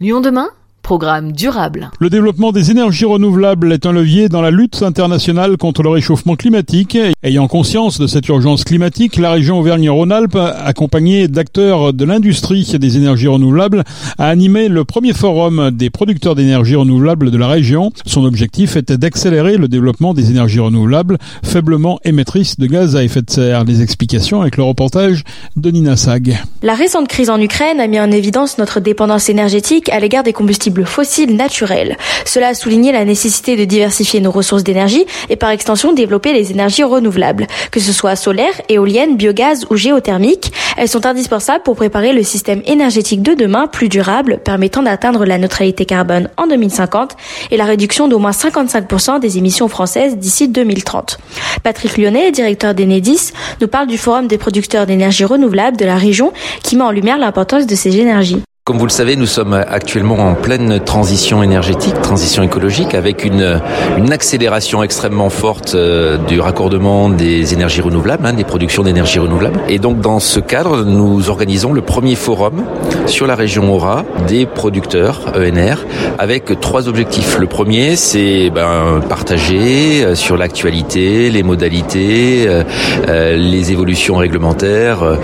Lyon demain? Programme durable. Le développement des énergies renouvelables est un levier dans la lutte internationale contre le réchauffement climatique. Ayant conscience de cette urgence climatique, la région Auvergne-Rhône-Alpes, accompagnée d'acteurs de l'industrie des énergies renouvelables, a animé le premier forum des producteurs d'énergie renouvelable de la région. Son objectif était d'accélérer le développement des énergies renouvelables faiblement émettrices de gaz à effet de serre. Les explications avec le reportage de Nina Sag. La récente crise en Ukraine a mis en évidence notre dépendance énergétique à l'égard des combustibles fossiles naturels. Cela a souligné la nécessité de diversifier nos ressources d'énergie et par extension développer les énergies renouvelables, que ce soit solaire, éolienne, biogaz ou géothermique. Elles sont indispensables pour préparer le système énergétique de demain plus durable, permettant d'atteindre la neutralité carbone en 2050 et la réduction d'au moins 55% des émissions françaises d'ici 2030. Patrick Lyonnais, directeur d'Enedis, nous parle du Forum des producteurs d'énergie renouvelable de la région qui met en lumière l'importance de ces énergies. Comme vous le savez, nous sommes actuellement en pleine transition énergétique, transition écologique, avec une, accélération extrêmement forte euh, du raccordement des énergies renouvelables, hein, des productions d'énergie renouvelable. Et donc dans ce cadre, nous organisons le premier forum sur la région Aura des producteurs ENR, avec trois objectifs. Le premier, c'est ben, partager euh, sur l'actualité, les modalités, euh, les évolutions réglementaires,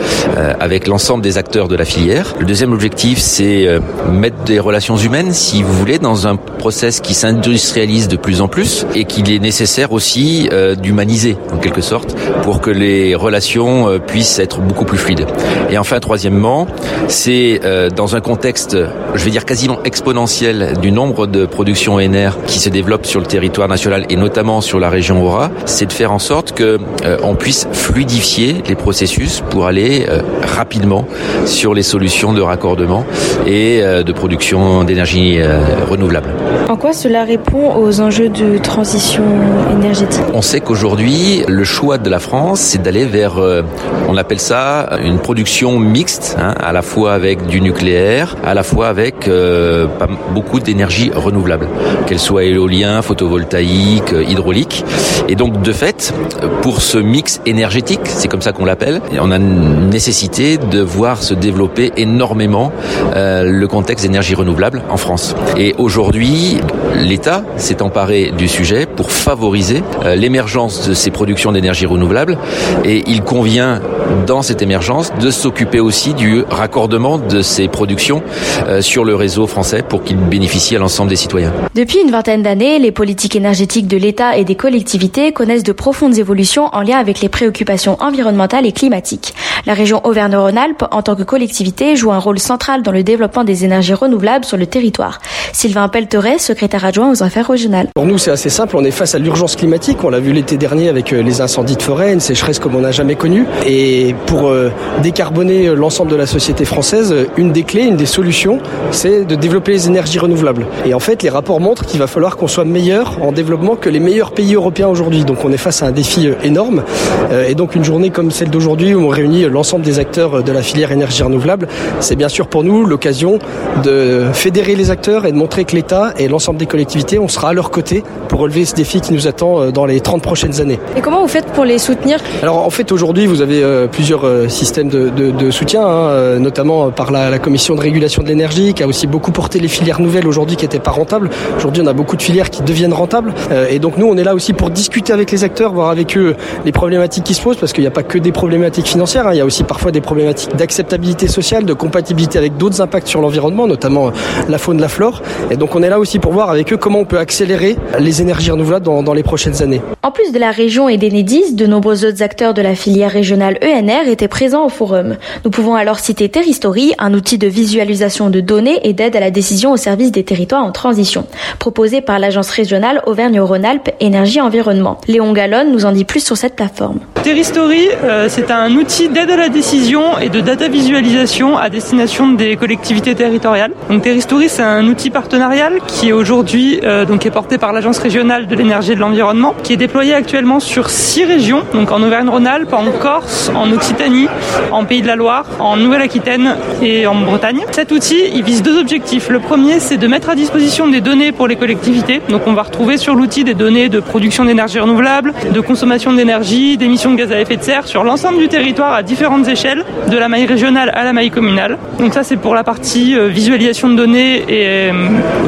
avec l'ensemble des acteurs de la filière. Le deuxième objectif, c'est euh, mettre des relations humaines, si vous voulez, dans un process qui s'industrialise de plus en plus et qu'il est nécessaire aussi euh, d'humaniser, en quelque sorte, pour que les relations euh, puissent être beaucoup plus fluides. Et enfin, troisièmement, c'est dans un contexte, je vais dire quasiment exponentiel du nombre de productions ENR qui se développent sur le territoire national et notamment sur la région Aura, c'est de faire en sorte que on puisse fluidifier les processus pour aller rapidement sur les solutions de raccordement et euh, de production d'énergie euh, renouvelable. En quoi cela répond aux enjeux de transition énergétique? On sait qu'aujourd'hui, le choix de la France, c'est d'aller vers, euh, on appelle ça une production mixte, hein, à la fois avec du nucléaire, à la fois avec beaucoup d'énergie renouvelable, qu'elle soit éolien, photovoltaïque, hydraulique. Et donc, de fait, pour ce mix énergétique, c'est comme ça qu'on l'appelle, on a nécessité de voir se développer énormément euh, le contexte d'énergie renouvelable en France. Et aujourd'hui, l'État s'est emparé du sujet pour favoriser euh, l'émergence de ces productions d'énergie renouvelable et il convient dans cette émergence de s'occuper aussi du raccordement de ces productions euh, sur le réseau français pour qu'ils bénéficient à l'ensemble des citoyens. Depuis une vingtaine d'années, les politiques énergétiques de l'État et des collectivités connaissent de profondes évolutions en lien avec les préoccupations environnementales et climatiques. La région Auvergne-Rhône-Alpes, en tant que collectivité, joue un rôle central dans le développement des énergies renouvelables sur le territoire. Sylvain Pelteret, secrétaire adjoint aux affaires régionales. Pour nous, c'est assez simple. On est face à l'urgence climatique. On l'a vu l'été dernier avec euh, les incendies de forêt, une sécheresse comme on n'a jamais connue. Et pour euh, décarboner l'ensemble de la société française, une des clés, une des solutions, c'est de développer les énergies renouvelables. Et en fait, les rapports montrent qu'il va falloir qu'on soit meilleur en développement que les meilleurs pays européens aujourd'hui. Donc on est face à un défi énorme. Et donc une journée comme celle d'aujourd'hui où on réunit l'ensemble des acteurs de la filière énergie renouvelable, c'est bien sûr pour nous l'occasion de fédérer les acteurs et de montrer que l'État et l'ensemble des collectivités, on sera à leur côté pour relever ce défi qui nous attend euh, dans les 30 prochaines années. Et comment vous faites pour les soutenir? Alors en fait aujourd'hui vous avez euh, plusieurs euh, systèmes de, soutien, hein, notamment par la, commission de régulation de l'énergie qui a aussi beaucoup porté les filières nouvelles aujourd'hui qui n'étaient pas rentables. Aujourd'hui on a beaucoup de filières qui deviennent rentables et donc nous on est là aussi pour discuter avec les acteurs, voir avec eux les problématiques qui se posent parce qu'il n'y a pas que des problématiques financières, hein. il y a aussi parfois des problématiques d'acceptabilité sociale, de compatibilité avec d'autres impacts sur l'environnement, notamment la faune, la flore. Et donc on est là aussi pour voir avec eux comment on peut accélérer les énergies renouvelables dans, les prochaines années. En plus de la région et d'Enedis, de nombreux autres acteurs de la filière régionale ENR étaient présents au forum. Nous pouvons alors citer Terristory, un outil de visualisation de données et d'aide à la décision au service des territoires en transition, proposé par l'agence régionale Auvergne-Rhône-Alpes Énergie Environnement. Léon Gallon nous en dit plus sur cette plateforme. Terristory, euh, c'est un outil d'aide à la décision et de data visualisation à destination des collectivités territoriales. Donc Terristory, c'est un outil partenarial qui est aujourd'hui euh, donc est porté par l'Agence régionale de l'énergie et de l'environnement, qui est déployé actuellement sur six régions, donc en Auvergne-Rhône-Alpes, en Corse, en Occitanie, en Pays de la Loire, en Nouvelle-Aquitaine et Bretagne. Cet outil, il vise deux objectifs. Le premier, c'est de mettre à disposition des données pour les collectivités. Donc on va retrouver sur l'outil des données de production d'énergie renouvelable, de consommation d'énergie, d'émissions de gaz à effet de serre sur l'ensemble du territoire à différentes échelles, de la maille régionale à la maille communale. Donc ça, c'est pour la partie euh, visualisation de données et euh,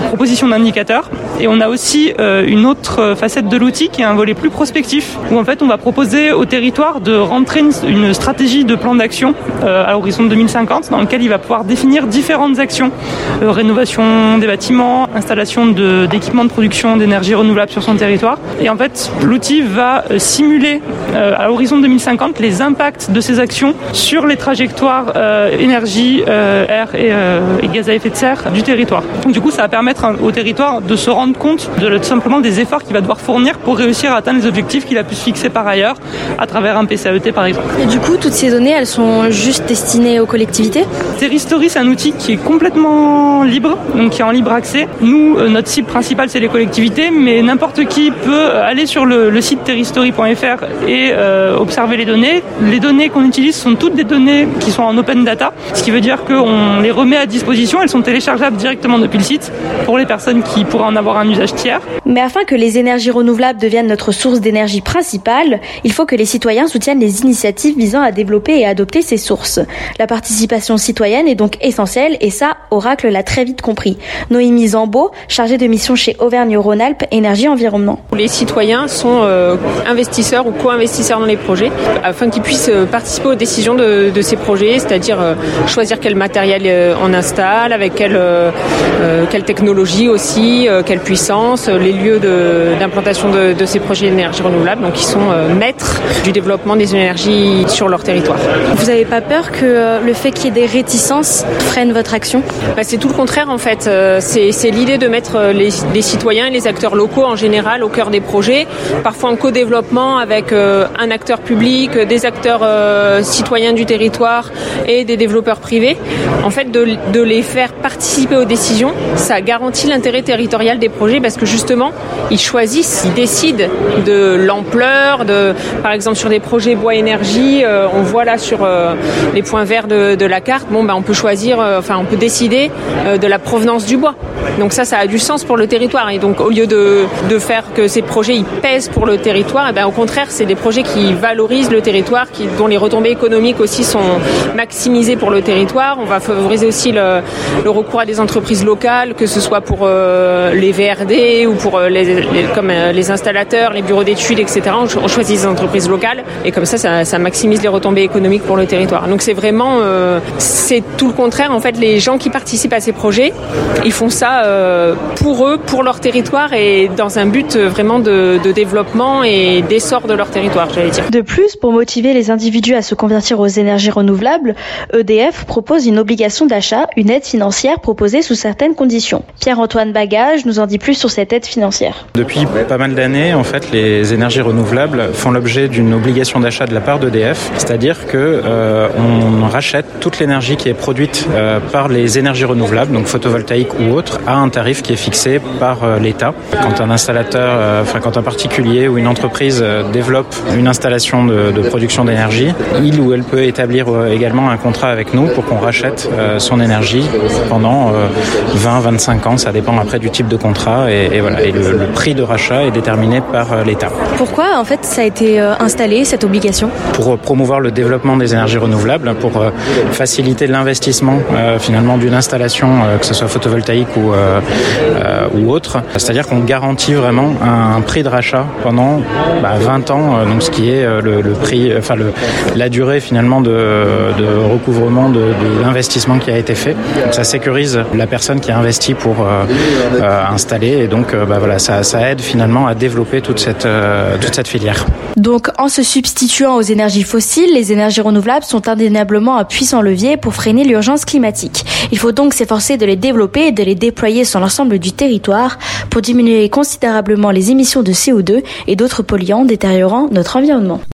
proposition d'indicateurs. Et on a aussi euh, une autre facette de l'outil qui est un volet plus prospectif, où en fait on va proposer au territoire de rentrer une, stratégie de plan d'action à l'horizon de 2050, dans lequel il va pouvoir définir différentes actions, euh, rénovation des bâtiments, installation d'équipements de, de, production d'énergie renouvelable sur son territoire. Et en fait, l'outil va simuler euh, à l'horizon 2050 les impacts de ces actions sur les trajectoires euh, énergie, air et, et, gaz à effet de serre du territoire. Donc, du coup, ça va permettre au territoire de se rendre compte de, tout simplement des efforts qu'il va devoir fournir pour réussir à atteindre les objectifs qu'il a pu se fixer par ailleurs à travers un PCAET par exemple. Et du coup, toutes ces données, elles sont juste destinées aux collectivités? Terristory, c'est un outil qui est complètement libre, donc qui est en libre accès. Nous, euh, notre cible principale, c'est les collectivités, mais n'importe qui peut aller sur le, le site terristory.fr et euh, observer les données. Les données qu'on utilise sont toutes des données qui sont en open data, ce qui veut dire qu'on les remet à disposition, elles sont téléchargeables directement depuis le site pour les personnes qui pourraient en avoir un usage tiers. Mais afin que les énergies renouvelables deviennent notre source d'énergie principale, il faut que les citoyens soutiennent les initiatives visant à développer et adopter ces sources. La participation citoyenne est donc essentielle et ça, Oracle l'a très vite compris. Noémie Zambeau, chargée de mission chez Auvergne-Rhône-Alpes Énergie Environnement. Les citoyens sont euh, investisseurs ou co-investisseurs dans les projets afin qu'ils puissent euh, participer aux décisions de, de ces projets, c'est-à-dire euh, choisir quel matériel euh, on installe, avec quelle, euh, quelle technologie aussi, euh, quelle puissance, les lieux d'implantation de, de, de, ces projets d'énergie renouvelable. Donc ils sont maîtres du développement des énergies sur leur territoire. Vous n'avez pas peur que le fait qu'il y ait des réticences freine votre action bah, C'est tout le contraire en fait. C'est l'idée de mettre les, les, citoyens et les acteurs locaux en général au cœur des projets, parfois en co-développement avec euh, un acteur public, des acteurs euh, citoyens du territoire et des développeurs privés. En fait, de, les faire participer aux décisions, ça garantit l'intérêt territorial des projets parce que justement, ils choisissent, ils décident de l'ampleur, de, par exemple sur des projets bois énergie, euh, on voit là sur euh, les points verts de, de, la carte, bon ben on peut choisir, euh, enfin on peut décider de la provenance du bois. Donc ça, ça a du sens pour le territoire et donc au lieu de, de faire que ces projets pèsent pour le territoire, et ben au contraire c'est des projets qui valorisent le territoire, qui, dont les retombées économiques aussi sont maximisées pour le territoire. On va favoriser aussi le, recours à des entreprises locales, que ce soit pour euh, les VRD ou pour euh, les, comme euh, les installateurs, les bureaux d'études, etc. On, choisit des entreprises locales et comme ça, ça, ça, maximise les retombées économiques pour le territoire. Donc c'est vraiment, c'est tout le contraire. En fait, les gens qui participent à ces projets, ils font ça euh, pour eux, pour leur territoire et dans un but vraiment de, de développement et d'essor de leur territoire, j'allais dire. De plus, pour motiver les individus à se convertir aux énergies renouvelables, EDF propose une obligation d'achat, une aide financière proposée sous certaines conditions. Pierre-Antoine Bagage nous en dit plus sur cette aide financière. Depuis pas mal d'années, en fait, les énergies renouvelables font l'objet d'une obligation d'achat de la part d'EDF, c'est-à-dire que euh, on rachète toute l'énergie qui est produite euh, par les énergies renouvelables, donc photovoltaïques ou autres, à un tarif qui est fixé par euh, l'État. Quand un installateur, enfin quand un particulier ou une entreprise développe une installation de, de production d'énergie, il ou elle peut établir également un contrat avec nous pour qu'on rachète son énergie pendant 20-25 ans, ça dépend après du type de contrat et, et voilà. Et le, le, prix de rachat est déterminé par l'État. Pourquoi en fait ça a été installé cette obligation? Pour promouvoir le développement des énergies renouvelables, pour faciliter l'investissement euh, finalement d'une installation, euh, que ce soit photovoltaïque ou, euh, ou autre. C'est-à-dire qu'on garantit vraiment un, prix de rachat pendant bah, 20 ans, donc ce qui est le, prix, enfin la durée finalement de, recouvrement de, l'investissement qui a été fait. Ça sécurise la personne qui a investi pour installer et donc bah, voilà, ça, ça, aide finalement à développer toute cette, toute cette filière. Donc en se substituant aux énergies fossiles, les énergies renouvelables sont indéniablement un puissant levier pour freiner l'urgence climatique. Il faut donc s'efforcer de les développer et de les déployer sur l'ensemble du territoire pour diminuer considérablement les émissions de CO2 et d'autres polluants détériorant notre environnement.